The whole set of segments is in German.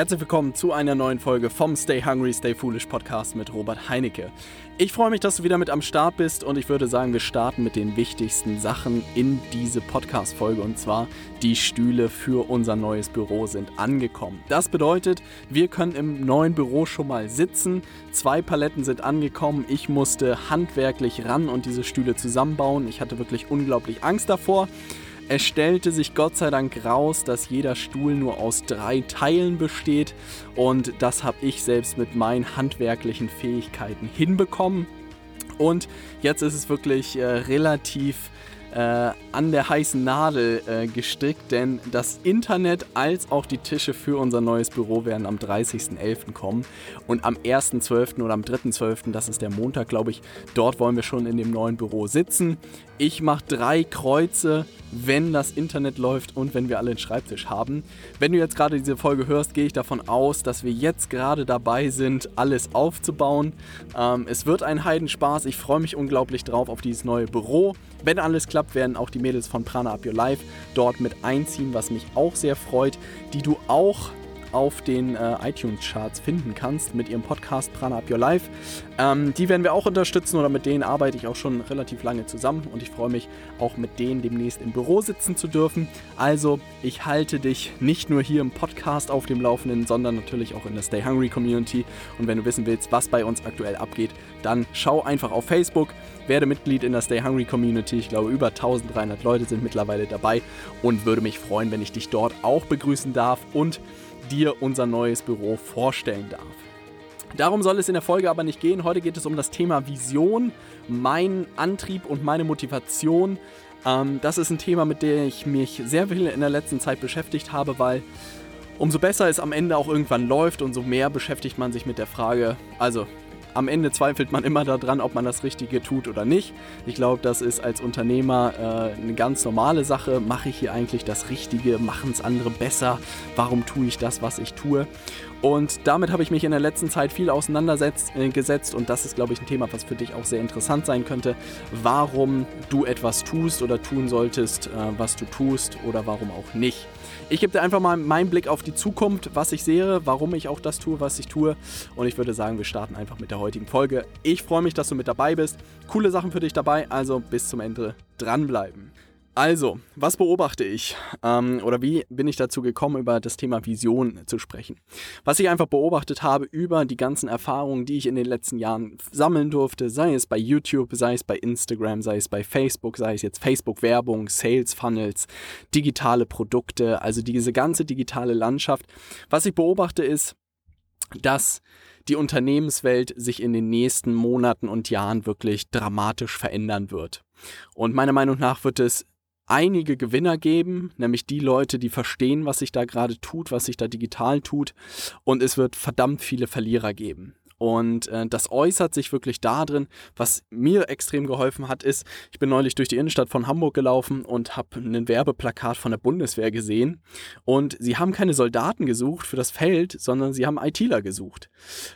Herzlich willkommen zu einer neuen Folge vom Stay Hungry, Stay Foolish Podcast mit Robert Heinecke. Ich freue mich, dass du wieder mit am Start bist und ich würde sagen, wir starten mit den wichtigsten Sachen in diese Podcast-Folge und zwar die Stühle für unser neues Büro sind angekommen. Das bedeutet, wir können im neuen Büro schon mal sitzen. Zwei Paletten sind angekommen. Ich musste handwerklich ran und diese Stühle zusammenbauen. Ich hatte wirklich unglaublich Angst davor. Es stellte sich Gott sei Dank raus, dass jeder Stuhl nur aus drei Teilen besteht und das habe ich selbst mit meinen handwerklichen Fähigkeiten hinbekommen. Und jetzt ist es wirklich äh, relativ äh, an der heißen Nadel äh, gestrickt, denn das Internet als auch die Tische für unser neues Büro werden am 30.11. kommen und am 1.12. oder am 3.12., das ist der Montag, glaube ich, dort wollen wir schon in dem neuen Büro sitzen. Ich mache drei Kreuze, wenn das Internet läuft und wenn wir alle einen Schreibtisch haben. Wenn du jetzt gerade diese Folge hörst, gehe ich davon aus, dass wir jetzt gerade dabei sind, alles aufzubauen. Ähm, es wird ein Heidenspaß. Ich freue mich unglaublich drauf auf dieses neue Büro. Wenn alles klappt, werden auch die Mädels von Prana Up Your Life dort mit einziehen, was mich auch sehr freut, die du auch auf den äh, iTunes-Charts finden kannst mit ihrem Podcast Prana Up Your Life. Ähm, die werden wir auch unterstützen oder mit denen arbeite ich auch schon relativ lange zusammen und ich freue mich auch mit denen demnächst im Büro sitzen zu dürfen. Also ich halte dich nicht nur hier im Podcast auf dem Laufenden, sondern natürlich auch in der Stay Hungry Community. Und wenn du wissen willst, was bei uns aktuell abgeht, dann schau einfach auf Facebook, werde Mitglied in der Stay Hungry Community. Ich glaube, über 1300 Leute sind mittlerweile dabei und würde mich freuen, wenn ich dich dort auch begrüßen darf und dir unser neues Büro vorstellen darf. Darum soll es in der Folge aber nicht gehen. Heute geht es um das Thema Vision, mein Antrieb und meine Motivation. Ähm, das ist ein Thema, mit dem ich mich sehr viel in der letzten Zeit beschäftigt habe, weil umso besser es am Ende auch irgendwann läuft, umso mehr beschäftigt man sich mit der Frage, also am Ende zweifelt man immer daran, ob man das Richtige tut oder nicht. Ich glaube, das ist als Unternehmer äh, eine ganz normale Sache. Mache ich hier eigentlich das Richtige? Machen es andere besser? Warum tue ich das, was ich tue? Und damit habe ich mich in der letzten Zeit viel auseinandergesetzt äh, und das ist, glaube ich, ein Thema, was für dich auch sehr interessant sein könnte. Warum du etwas tust oder tun solltest, äh, was du tust oder warum auch nicht. Ich gebe dir einfach mal meinen Blick auf die Zukunft, was ich sehe, warum ich auch das tue, was ich tue. Und ich würde sagen, wir starten einfach mit der heutigen Folge. Ich freue mich, dass du mit dabei bist. Coole Sachen für dich dabei, also bis zum Ende dranbleiben. Also, was beobachte ich? Ähm, oder wie bin ich dazu gekommen, über das Thema Vision zu sprechen? Was ich einfach beobachtet habe über die ganzen Erfahrungen, die ich in den letzten Jahren sammeln durfte, sei es bei YouTube, sei es bei Instagram, sei es bei Facebook, sei es jetzt Facebook-Werbung, Sales Funnels, digitale Produkte, also diese ganze digitale Landschaft. Was ich beobachte ist, dass die Unternehmenswelt sich in den nächsten Monaten und Jahren wirklich dramatisch verändern wird. Und meiner Meinung nach wird es einige Gewinner geben, nämlich die Leute, die verstehen, was sich da gerade tut, was sich da digital tut. Und es wird verdammt viele Verlierer geben. Und äh, das äußert sich wirklich darin, was mir extrem geholfen hat, ist, ich bin neulich durch die Innenstadt von Hamburg gelaufen und habe ein Werbeplakat von der Bundeswehr gesehen. Und sie haben keine Soldaten gesucht für das Feld, sondern sie haben ITler gesucht.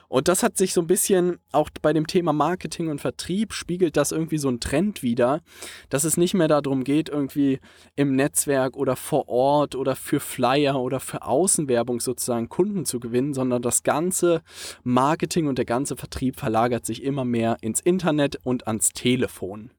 Und das hat sich so ein bisschen auch bei dem Thema Marketing und Vertrieb spiegelt das irgendwie so ein Trend wieder, dass es nicht mehr darum geht, irgendwie im Netzwerk oder vor Ort oder für Flyer oder für Außenwerbung sozusagen Kunden zu gewinnen, sondern das ganze Marketing und und der ganze Vertrieb verlagert sich immer mehr ins Internet und ans Telefon.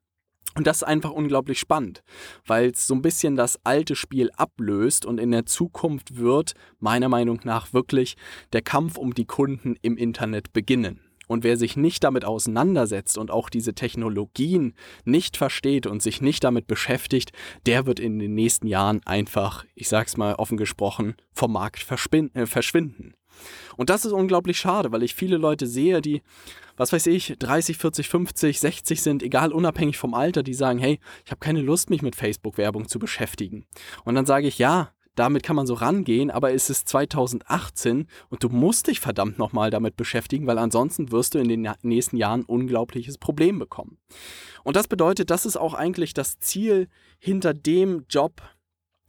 Und das ist einfach unglaublich spannend, weil es so ein bisschen das alte Spiel ablöst und in der Zukunft wird meiner Meinung nach wirklich der Kampf um die Kunden im Internet beginnen. Und wer sich nicht damit auseinandersetzt und auch diese Technologien nicht versteht und sich nicht damit beschäftigt, der wird in den nächsten Jahren einfach, ich sag's mal offen gesprochen, vom Markt äh, verschwinden. Und das ist unglaublich schade, weil ich viele Leute sehe, die, was weiß ich, 30, 40, 50, 60 sind, egal unabhängig vom Alter, die sagen, hey, ich habe keine Lust, mich mit Facebook-Werbung zu beschäftigen. Und dann sage ich, ja, damit kann man so rangehen, aber es ist 2018 und du musst dich verdammt nochmal damit beschäftigen, weil ansonsten wirst du in den nächsten Jahren ein unglaubliches Problem bekommen. Und das bedeutet, das ist auch eigentlich das Ziel hinter dem Job,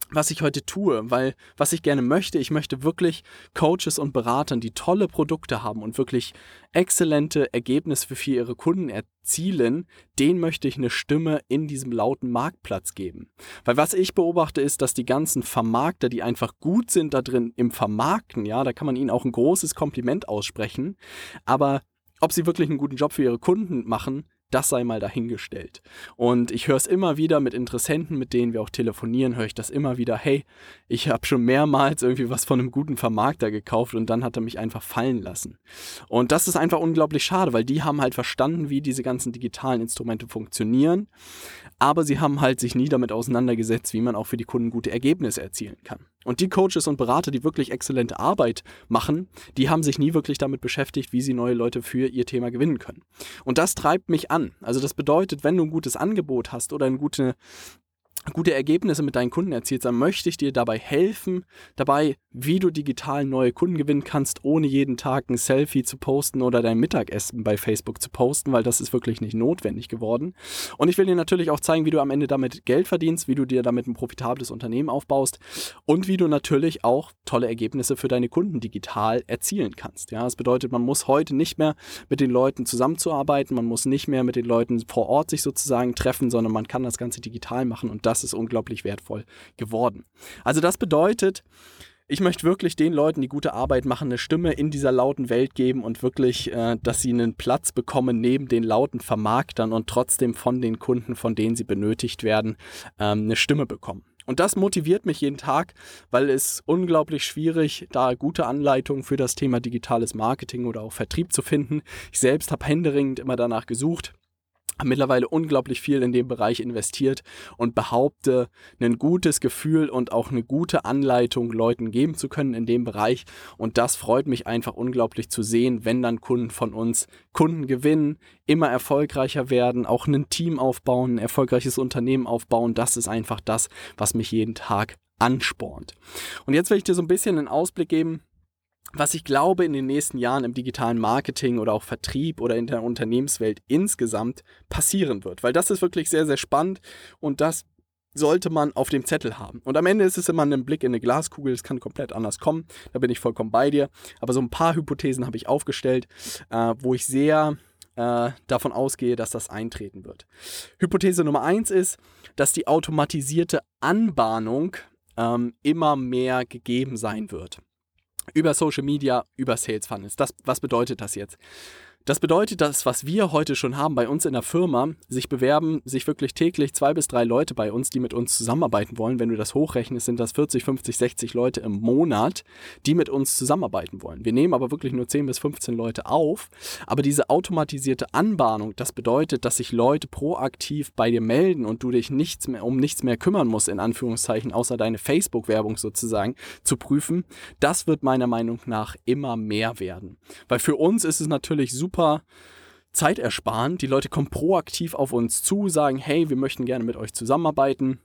was ich heute tue, weil was ich gerne möchte, ich möchte wirklich Coaches und Beratern, die tolle Produkte haben und wirklich exzellente Ergebnisse für ihre Kunden erzielen, denen möchte ich eine Stimme in diesem lauten Marktplatz geben. Weil was ich beobachte ist, dass die ganzen Vermarkter, die einfach gut sind da drin im Vermarkten, ja, da kann man ihnen auch ein großes Kompliment aussprechen, aber ob sie wirklich einen guten Job für ihre Kunden machen, das sei mal dahingestellt. Und ich höre es immer wieder mit Interessenten, mit denen wir auch telefonieren, höre ich das immer wieder, hey, ich habe schon mehrmals irgendwie was von einem guten Vermarkter gekauft und dann hat er mich einfach fallen lassen. Und das ist einfach unglaublich schade, weil die haben halt verstanden, wie diese ganzen digitalen Instrumente funktionieren, aber sie haben halt sich nie damit auseinandergesetzt, wie man auch für die Kunden gute Ergebnisse erzielen kann. Und die Coaches und Berater, die wirklich exzellente Arbeit machen, die haben sich nie wirklich damit beschäftigt, wie sie neue Leute für ihr Thema gewinnen können. Und das treibt mich an. Also das bedeutet, wenn du ein gutes Angebot hast oder eine gute gute Ergebnisse mit deinen Kunden erzielst, dann möchte ich dir dabei helfen, dabei, wie du digital neue Kunden gewinnen kannst, ohne jeden Tag ein Selfie zu posten oder dein Mittagessen bei Facebook zu posten, weil das ist wirklich nicht notwendig geworden. Und ich will dir natürlich auch zeigen, wie du am Ende damit Geld verdienst, wie du dir damit ein profitables Unternehmen aufbaust und wie du natürlich auch tolle Ergebnisse für deine Kunden digital erzielen kannst. Ja, das bedeutet, man muss heute nicht mehr mit den Leuten zusammenzuarbeiten, man muss nicht mehr mit den Leuten vor Ort sich sozusagen treffen, sondern man kann das Ganze digital machen und das ist unglaublich wertvoll geworden. Also das bedeutet, ich möchte wirklich den Leuten, die gute Arbeit machen, eine Stimme in dieser lauten Welt geben und wirklich, äh, dass sie einen Platz bekommen neben den lauten Vermarktern und trotzdem von den Kunden, von denen sie benötigt werden, ähm, eine Stimme bekommen. Und das motiviert mich jeden Tag, weil es unglaublich schwierig, da gute Anleitungen für das Thema digitales Marketing oder auch Vertrieb zu finden. Ich selbst habe händeringend immer danach gesucht mittlerweile unglaublich viel in dem Bereich investiert und behaupte, ein gutes Gefühl und auch eine gute Anleitung Leuten geben zu können in dem Bereich. Und das freut mich einfach unglaublich zu sehen, wenn dann Kunden von uns Kunden gewinnen, immer erfolgreicher werden, auch ein Team aufbauen, ein erfolgreiches Unternehmen aufbauen. Das ist einfach das, was mich jeden Tag anspornt. Und jetzt will ich dir so ein bisschen einen Ausblick geben, was ich glaube in den nächsten Jahren im digitalen Marketing oder auch Vertrieb oder in der Unternehmenswelt insgesamt passieren wird. Weil das ist wirklich sehr, sehr spannend und das sollte man auf dem Zettel haben. Und am Ende ist es immer ein Blick in eine Glaskugel, es kann komplett anders kommen, da bin ich vollkommen bei dir. Aber so ein paar Hypothesen habe ich aufgestellt, äh, wo ich sehr äh, davon ausgehe, dass das eintreten wird. Hypothese Nummer eins ist, dass die automatisierte Anbahnung ähm, immer mehr gegeben sein wird über Social Media, über Sales Funnels. Das, was bedeutet das jetzt? Das bedeutet, dass was wir heute schon haben bei uns in der Firma, sich bewerben sich wirklich täglich zwei bis drei Leute bei uns, die mit uns zusammenarbeiten wollen. Wenn du das hochrechnest, sind das 40, 50, 60 Leute im Monat, die mit uns zusammenarbeiten wollen. Wir nehmen aber wirklich nur 10 bis 15 Leute auf. Aber diese automatisierte Anbahnung, das bedeutet, dass sich Leute proaktiv bei dir melden und du dich nichts mehr, um nichts mehr kümmern musst, in Anführungszeichen, außer deine Facebook-Werbung sozusagen zu prüfen. Das wird meiner Meinung nach immer mehr werden. Weil für uns ist es natürlich super super zeitersparend. Die Leute kommen proaktiv auf uns zu, sagen, hey, wir möchten gerne mit euch zusammenarbeiten.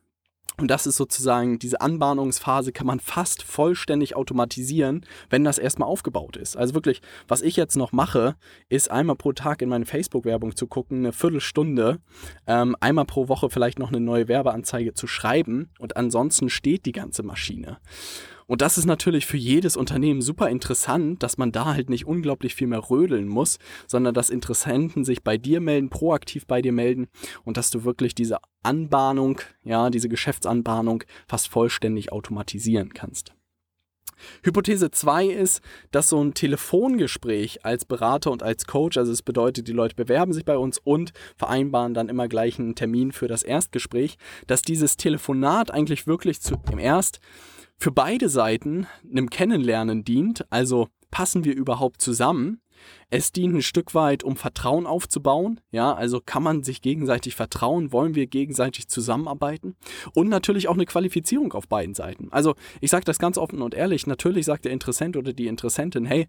Und das ist sozusagen, diese Anbahnungsphase kann man fast vollständig automatisieren, wenn das erstmal aufgebaut ist. Also wirklich, was ich jetzt noch mache, ist einmal pro Tag in meine Facebook-Werbung zu gucken, eine Viertelstunde, ähm, einmal pro Woche vielleicht noch eine neue Werbeanzeige zu schreiben und ansonsten steht die ganze Maschine. Und das ist natürlich für jedes Unternehmen super interessant, dass man da halt nicht unglaublich viel mehr rödeln muss, sondern dass Interessenten sich bei dir melden, proaktiv bei dir melden und dass du wirklich diese Anbahnung, ja, diese Geschäftsanbahnung fast vollständig automatisieren kannst. Hypothese 2 ist, dass so ein Telefongespräch als Berater und als Coach, also es bedeutet, die Leute bewerben sich bei uns und vereinbaren dann immer gleich einen Termin für das Erstgespräch, dass dieses Telefonat eigentlich wirklich zu, im Erst für beide Seiten einem Kennenlernen dient, also passen wir überhaupt zusammen. Es dient ein Stück weit, um Vertrauen aufzubauen. Ja, also kann man sich gegenseitig vertrauen? Wollen wir gegenseitig zusammenarbeiten? Und natürlich auch eine Qualifizierung auf beiden Seiten. Also ich sage das ganz offen und ehrlich. Natürlich sagt der Interessent oder die Interessentin, hey,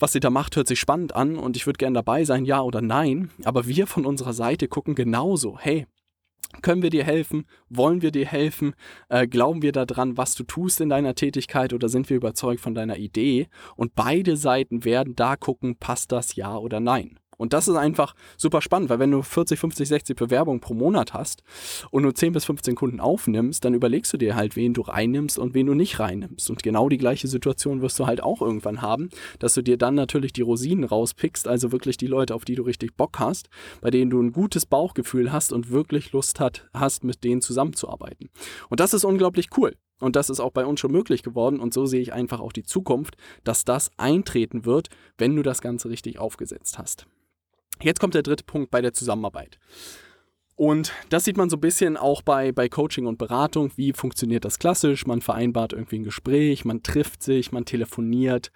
was sie da macht, hört sich spannend an und ich würde gerne dabei sein, ja oder nein. Aber wir von unserer Seite gucken genauso, hey, können wir dir helfen? Wollen wir dir helfen? Äh, glauben wir daran, was du tust in deiner Tätigkeit oder sind wir überzeugt von deiner Idee? Und beide Seiten werden da gucken, passt das ja oder nein. Und das ist einfach super spannend, weil wenn du 40, 50, 60 Bewerbungen pro Monat hast und nur 10 bis 15 Kunden aufnimmst, dann überlegst du dir halt, wen du reinnimmst und wen du nicht reinnimmst. Und genau die gleiche Situation wirst du halt auch irgendwann haben, dass du dir dann natürlich die Rosinen rauspickst, also wirklich die Leute, auf die du richtig Bock hast, bei denen du ein gutes Bauchgefühl hast und wirklich Lust hat, hast, mit denen zusammenzuarbeiten. Und das ist unglaublich cool. Und das ist auch bei uns schon möglich geworden. Und so sehe ich einfach auch die Zukunft, dass das eintreten wird, wenn du das Ganze richtig aufgesetzt hast. Jetzt kommt der dritte Punkt bei der Zusammenarbeit. Und das sieht man so ein bisschen auch bei, bei Coaching und Beratung. Wie funktioniert das klassisch? Man vereinbart irgendwie ein Gespräch, man trifft sich, man telefoniert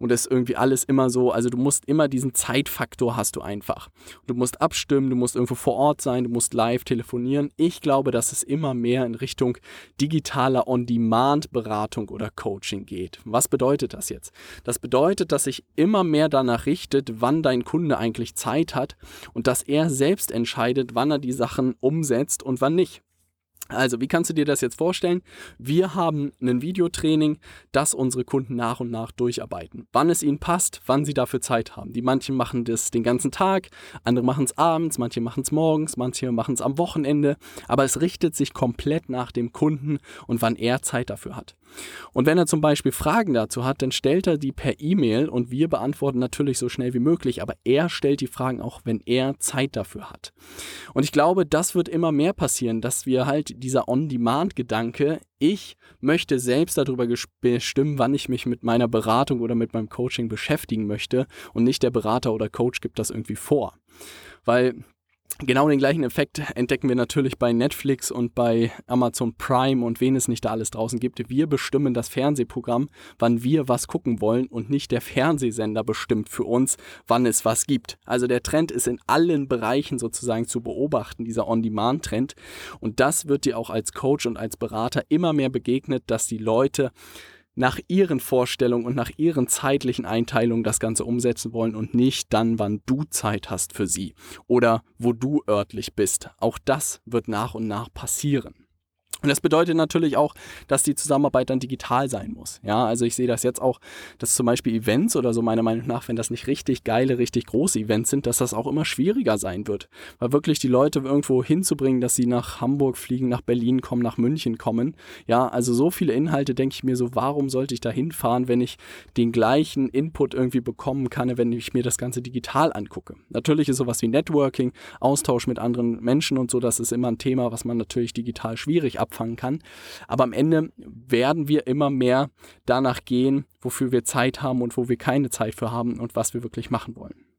und ist irgendwie alles immer so, also du musst immer diesen Zeitfaktor hast du einfach. Du musst abstimmen, du musst irgendwo vor Ort sein, du musst live telefonieren. Ich glaube, dass es immer mehr in Richtung digitaler On-Demand-Beratung oder Coaching geht. Was bedeutet das jetzt? Das bedeutet, dass sich immer mehr danach richtet, wann dein Kunde eigentlich Zeit hat und dass er selbst entscheidet, wann er die Sachen umsetzt und wann nicht. Also, wie kannst du dir das jetzt vorstellen? Wir haben ein Videotraining, das unsere Kunden nach und nach durcharbeiten. Wann es ihnen passt, wann sie dafür Zeit haben. Die manchen machen das den ganzen Tag, andere machen es abends, manche machen es morgens, manche machen es am Wochenende. Aber es richtet sich komplett nach dem Kunden und wann er Zeit dafür hat. Und wenn er zum Beispiel Fragen dazu hat, dann stellt er die per E-Mail und wir beantworten natürlich so schnell wie möglich, aber er stellt die Fragen auch, wenn er Zeit dafür hat. Und ich glaube, das wird immer mehr passieren, dass wir halt dieser On-Demand-Gedanke, ich möchte selbst darüber bestimmen, wann ich mich mit meiner Beratung oder mit meinem Coaching beschäftigen möchte und nicht der Berater oder Coach gibt das irgendwie vor. Weil Genau den gleichen Effekt entdecken wir natürlich bei Netflix und bei Amazon Prime und wen es nicht da alles draußen gibt. Wir bestimmen das Fernsehprogramm, wann wir was gucken wollen und nicht der Fernsehsender bestimmt für uns, wann es was gibt. Also der Trend ist in allen Bereichen sozusagen zu beobachten, dieser On-Demand-Trend. Und das wird dir auch als Coach und als Berater immer mehr begegnet, dass die Leute nach ihren Vorstellungen und nach ihren zeitlichen Einteilungen das Ganze umsetzen wollen und nicht dann, wann du Zeit hast für sie oder wo du örtlich bist. Auch das wird nach und nach passieren. Und das bedeutet natürlich auch, dass die Zusammenarbeit dann digital sein muss. Ja, also ich sehe das jetzt auch, dass zum Beispiel Events oder so meiner Meinung nach, wenn das nicht richtig geile, richtig große Events sind, dass das auch immer schwieriger sein wird. Weil wirklich die Leute irgendwo hinzubringen, dass sie nach Hamburg fliegen, nach Berlin kommen, nach München kommen. Ja, also so viele Inhalte denke ich mir so, warum sollte ich da hinfahren, wenn ich den gleichen Input irgendwie bekommen kann, wenn ich mir das Ganze digital angucke. Natürlich ist sowas wie Networking, Austausch mit anderen Menschen und so, das ist immer ein Thema, was man natürlich digital schwierig ab abfangen kann. Aber am Ende werden wir immer mehr danach gehen, wofür wir Zeit haben und wo wir keine Zeit für haben und was wir wirklich machen wollen.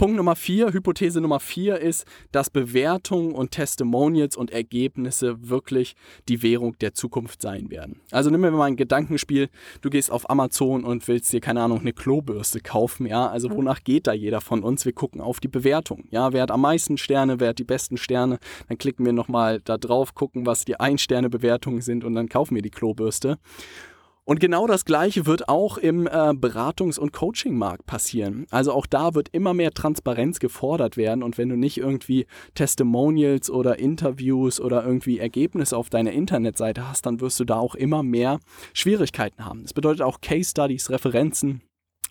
Punkt Nummer vier, Hypothese Nummer vier ist, dass Bewertungen und Testimonials und Ergebnisse wirklich die Währung der Zukunft sein werden. Also nehmen wir mal ein Gedankenspiel. Du gehst auf Amazon und willst dir, keine Ahnung, eine Klobürste kaufen. Ja, also wonach geht da jeder von uns? Wir gucken auf die Bewertung. Ja, wer hat am meisten Sterne, wer hat die besten Sterne? Dann klicken wir nochmal da drauf, gucken, was die Ein-Sterne-Bewertungen sind und dann kaufen wir die Klobürste. Und genau das Gleiche wird auch im äh, Beratungs- und Coaching-Markt passieren. Also auch da wird immer mehr Transparenz gefordert werden. Und wenn du nicht irgendwie Testimonials oder Interviews oder irgendwie Ergebnisse auf deiner Internetseite hast, dann wirst du da auch immer mehr Schwierigkeiten haben. Das bedeutet auch Case Studies, Referenzen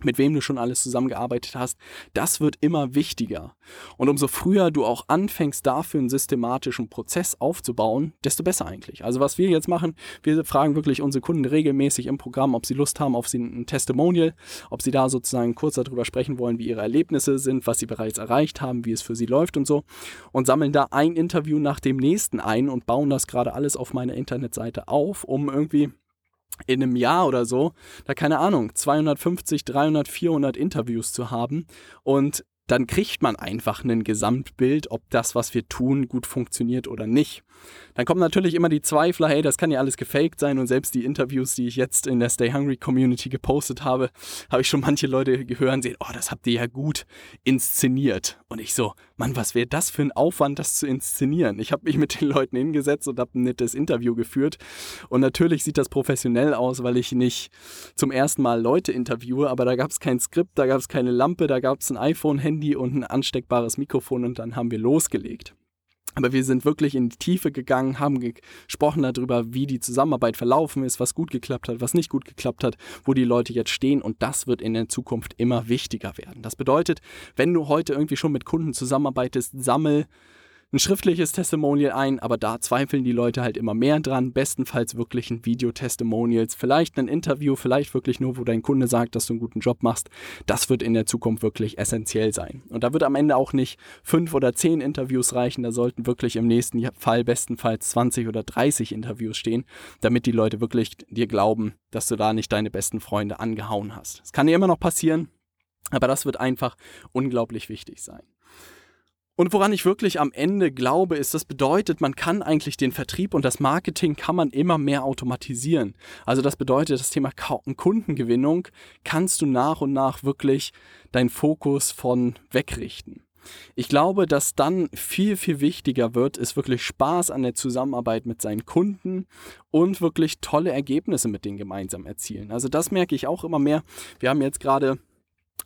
mit wem du schon alles zusammengearbeitet hast, das wird immer wichtiger. Und umso früher du auch anfängst, dafür einen systematischen Prozess aufzubauen, desto besser eigentlich. Also was wir jetzt machen, wir fragen wirklich unsere Kunden regelmäßig im Programm, ob sie Lust haben auf ein Testimonial, ob sie da sozusagen kurz darüber sprechen wollen, wie ihre Erlebnisse sind, was sie bereits erreicht haben, wie es für sie läuft und so. Und sammeln da ein Interview nach dem nächsten ein und bauen das gerade alles auf meiner Internetseite auf, um irgendwie in einem Jahr oder so, da keine Ahnung, 250, 300, 400 Interviews zu haben und dann kriegt man einfach ein Gesamtbild, ob das, was wir tun, gut funktioniert oder nicht. Dann kommen natürlich immer die Zweifler, hey, das kann ja alles gefaked sein und selbst die Interviews, die ich jetzt in der Stay Hungry Community gepostet habe, habe ich schon manche Leute gehört sehen, oh, das habt ihr ja gut inszeniert. Und ich so, Mann, was wäre das für ein Aufwand, das zu inszenieren? Ich habe mich mit den Leuten hingesetzt und habe ein nettes Interview geführt und natürlich sieht das professionell aus, weil ich nicht zum ersten Mal Leute interviewe, aber da gab es kein Skript, da gab es keine Lampe, da gab es ein iPhone-Handy und ein ansteckbares Mikrofon und dann haben wir losgelegt. Aber wir sind wirklich in die Tiefe gegangen, haben gesprochen darüber, wie die Zusammenarbeit verlaufen ist, was gut geklappt hat, was nicht gut geklappt hat, wo die Leute jetzt stehen. Und das wird in der Zukunft immer wichtiger werden. Das bedeutet, wenn du heute irgendwie schon mit Kunden zusammenarbeitest, sammel ein schriftliches Testimonial ein, aber da zweifeln die Leute halt immer mehr dran. Bestenfalls wirklich ein Video-Testimonials, vielleicht ein Interview, vielleicht wirklich nur, wo dein Kunde sagt, dass du einen guten Job machst. Das wird in der Zukunft wirklich essentiell sein. Und da wird am Ende auch nicht fünf oder zehn Interviews reichen, da sollten wirklich im nächsten Fall bestenfalls 20 oder 30 Interviews stehen, damit die Leute wirklich dir glauben, dass du da nicht deine besten Freunde angehauen hast. Es kann dir immer noch passieren, aber das wird einfach unglaublich wichtig sein. Und woran ich wirklich am Ende glaube, ist, das bedeutet, man kann eigentlich den Vertrieb und das Marketing kann man immer mehr automatisieren. Also das bedeutet, das Thema Kundengewinnung kannst du nach und nach wirklich deinen Fokus von wegrichten. Ich glaube, dass dann viel, viel wichtiger wird, ist wirklich Spaß an der Zusammenarbeit mit seinen Kunden und wirklich tolle Ergebnisse mit denen gemeinsam erzielen. Also das merke ich auch immer mehr. Wir haben jetzt gerade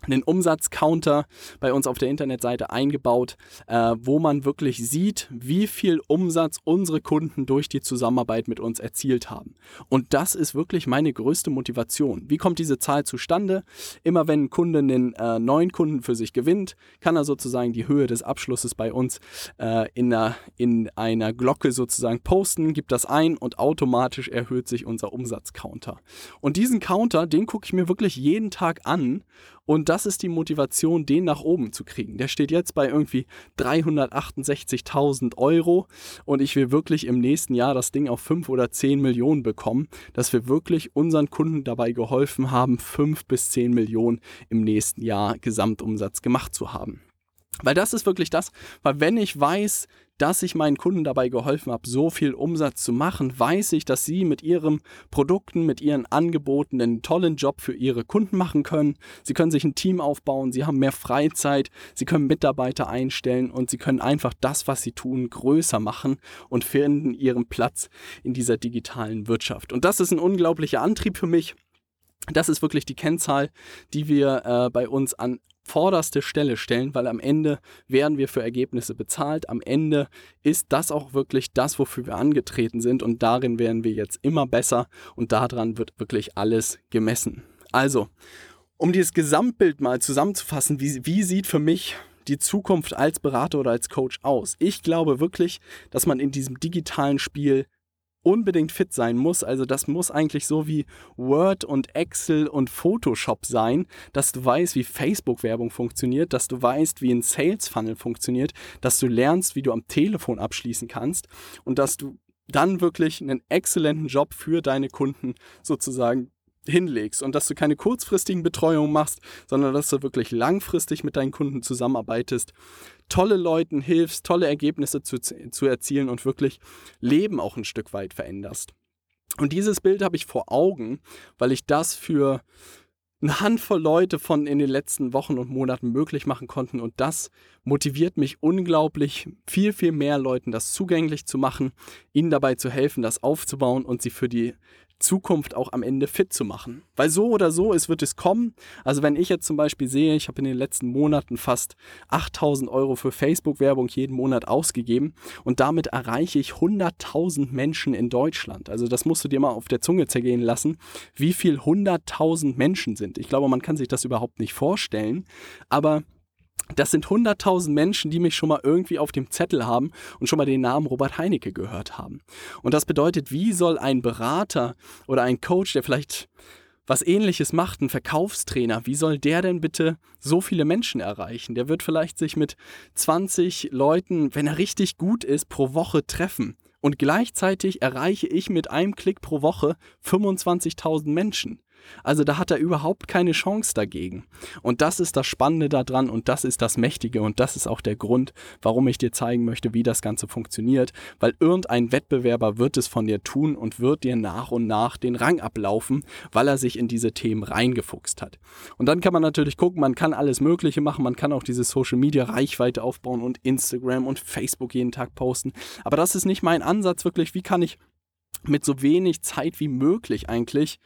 einen Umsatzcounter bei uns auf der Internetseite eingebaut, äh, wo man wirklich sieht, wie viel Umsatz unsere Kunden durch die Zusammenarbeit mit uns erzielt haben. Und das ist wirklich meine größte Motivation. Wie kommt diese Zahl zustande? Immer wenn ein Kunde einen äh, neuen Kunden für sich gewinnt, kann er sozusagen die Höhe des Abschlusses bei uns äh, in, einer, in einer Glocke sozusagen posten, gibt das ein und automatisch erhöht sich unser Umsatzcounter. Und diesen Counter, den gucke ich mir wirklich jeden Tag an und das ist die Motivation, den nach oben zu kriegen. Der steht jetzt bei irgendwie 368.000 Euro und ich will wirklich im nächsten Jahr das Ding auf 5 oder 10 Millionen bekommen, dass wir wirklich unseren Kunden dabei geholfen haben, 5 bis 10 Millionen im nächsten Jahr Gesamtumsatz gemacht zu haben. Weil das ist wirklich das, weil wenn ich weiß, dass ich meinen Kunden dabei geholfen habe, so viel Umsatz zu machen, weiß ich, dass sie mit ihren Produkten, mit ihren Angeboten einen tollen Job für ihre Kunden machen können. Sie können sich ein Team aufbauen, sie haben mehr Freizeit, sie können Mitarbeiter einstellen und sie können einfach das, was sie tun, größer machen und finden ihren Platz in dieser digitalen Wirtschaft. Und das ist ein unglaublicher Antrieb für mich. Das ist wirklich die Kennzahl, die wir äh, bei uns an vorderste Stelle stellen, weil am Ende werden wir für Ergebnisse bezahlt. Am Ende ist das auch wirklich das, wofür wir angetreten sind und darin werden wir jetzt immer besser und daran wird wirklich alles gemessen. Also, um dieses Gesamtbild mal zusammenzufassen, wie, wie sieht für mich die Zukunft als Berater oder als Coach aus? Ich glaube wirklich, dass man in diesem digitalen Spiel unbedingt fit sein muss. Also das muss eigentlich so wie Word und Excel und Photoshop sein, dass du weißt, wie Facebook-Werbung funktioniert, dass du weißt, wie ein Sales-Funnel funktioniert, dass du lernst, wie du am Telefon abschließen kannst und dass du dann wirklich einen exzellenten Job für deine Kunden sozusagen hinlegst und dass du keine kurzfristigen Betreuungen machst, sondern dass du wirklich langfristig mit deinen Kunden zusammenarbeitest, tolle Leuten hilfst, tolle Ergebnisse zu, zu erzielen und wirklich Leben auch ein Stück weit veränderst. Und dieses Bild habe ich vor Augen, weil ich das für eine Handvoll Leute von in den letzten Wochen und Monaten möglich machen konnten. Und das motiviert mich unglaublich, viel, viel mehr Leuten das zugänglich zu machen, ihnen dabei zu helfen, das aufzubauen und sie für die Zukunft auch am Ende fit zu machen. Weil so oder so, es wird es kommen. Also wenn ich jetzt zum Beispiel sehe, ich habe in den letzten Monaten fast 8000 Euro für Facebook-Werbung jeden Monat ausgegeben und damit erreiche ich 100.000 Menschen in Deutschland. Also das musst du dir mal auf der Zunge zergehen lassen, wie viel 100.000 Menschen sind. Ich glaube, man kann sich das überhaupt nicht vorstellen, aber das sind 100.000 Menschen, die mich schon mal irgendwie auf dem Zettel haben und schon mal den Namen Robert Heinecke gehört haben. Und das bedeutet, wie soll ein Berater oder ein Coach, der vielleicht was ähnliches macht, ein Verkaufstrainer, wie soll der denn bitte so viele Menschen erreichen? Der wird vielleicht sich mit 20 Leuten, wenn er richtig gut ist, pro Woche treffen. Und gleichzeitig erreiche ich mit einem Klick pro Woche 25.000 Menschen. Also da hat er überhaupt keine Chance dagegen. Und das ist das Spannende daran und das ist das Mächtige und das ist auch der Grund, warum ich dir zeigen möchte, wie das Ganze funktioniert. Weil irgendein Wettbewerber wird es von dir tun und wird dir nach und nach den Rang ablaufen, weil er sich in diese Themen reingefuchst hat. Und dann kann man natürlich gucken, man kann alles Mögliche machen, man kann auch diese Social Media Reichweite aufbauen und Instagram und Facebook jeden Tag posten. Aber das ist nicht mein Ansatz wirklich, wie kann ich mit so wenig Zeit wie möglich eigentlich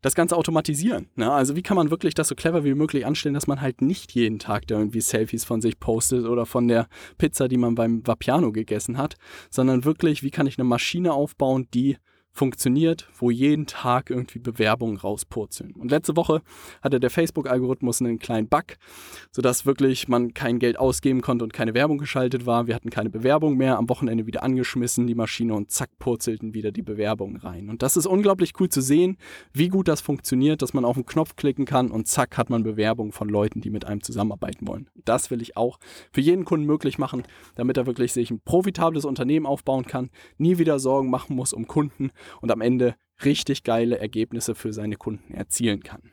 das Ganze automatisieren. Ne? Also wie kann man wirklich das so clever wie möglich anstellen, dass man halt nicht jeden Tag da irgendwie Selfies von sich postet oder von der Pizza, die man beim Vapiano gegessen hat, sondern wirklich, wie kann ich eine Maschine aufbauen, die funktioniert, wo jeden Tag irgendwie Bewerbungen rauspurzeln. Und letzte Woche hatte der Facebook-Algorithmus einen kleinen Bug, sodass wirklich man kein Geld ausgeben konnte und keine Werbung geschaltet war. Wir hatten keine Bewerbung mehr, am Wochenende wieder angeschmissen, die Maschine und zack, purzelten wieder die Bewerbungen rein. Und das ist unglaublich cool zu sehen, wie gut das funktioniert, dass man auf den Knopf klicken kann und zack hat man Bewerbungen von Leuten, die mit einem zusammenarbeiten wollen. Das will ich auch für jeden Kunden möglich machen, damit er wirklich sich ein profitables Unternehmen aufbauen kann, nie wieder Sorgen machen muss um Kunden und am Ende richtig geile Ergebnisse für seine Kunden erzielen kann.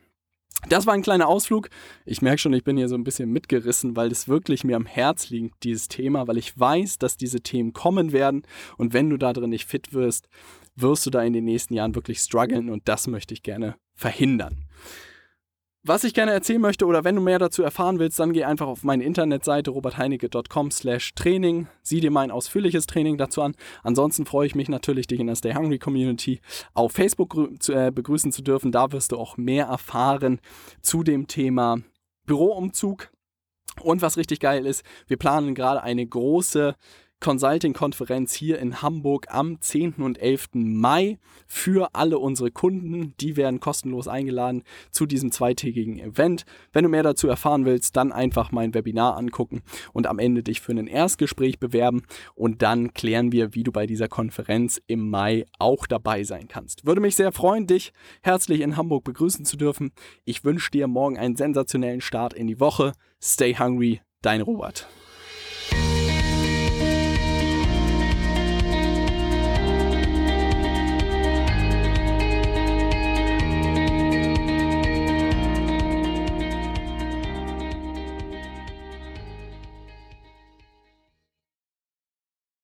Das war ein kleiner Ausflug. Ich merke schon, ich bin hier so ein bisschen mitgerissen, weil es wirklich mir am Herz liegt, dieses Thema, weil ich weiß, dass diese Themen kommen werden. Und wenn du da drin nicht fit wirst, wirst du da in den nächsten Jahren wirklich strugglen und das möchte ich gerne verhindern. Was ich gerne erzählen möchte oder wenn du mehr dazu erfahren willst, dann geh einfach auf meine Internetseite robertheinecke.com slash Training. Sieh dir mein ausführliches Training dazu an. Ansonsten freue ich mich natürlich, dich in der Stay Hungry Community auf Facebook äh, begrüßen zu dürfen. Da wirst du auch mehr erfahren zu dem Thema Büroumzug. Und was richtig geil ist, wir planen gerade eine große Consulting-Konferenz hier in Hamburg am 10. und 11. Mai für alle unsere Kunden. Die werden kostenlos eingeladen zu diesem zweitägigen Event. Wenn du mehr dazu erfahren willst, dann einfach mein Webinar angucken und am Ende dich für ein Erstgespräch bewerben und dann klären wir, wie du bei dieser Konferenz im Mai auch dabei sein kannst. Würde mich sehr freuen, dich herzlich in Hamburg begrüßen zu dürfen. Ich wünsche dir morgen einen sensationellen Start in die Woche. Stay hungry, dein Robert.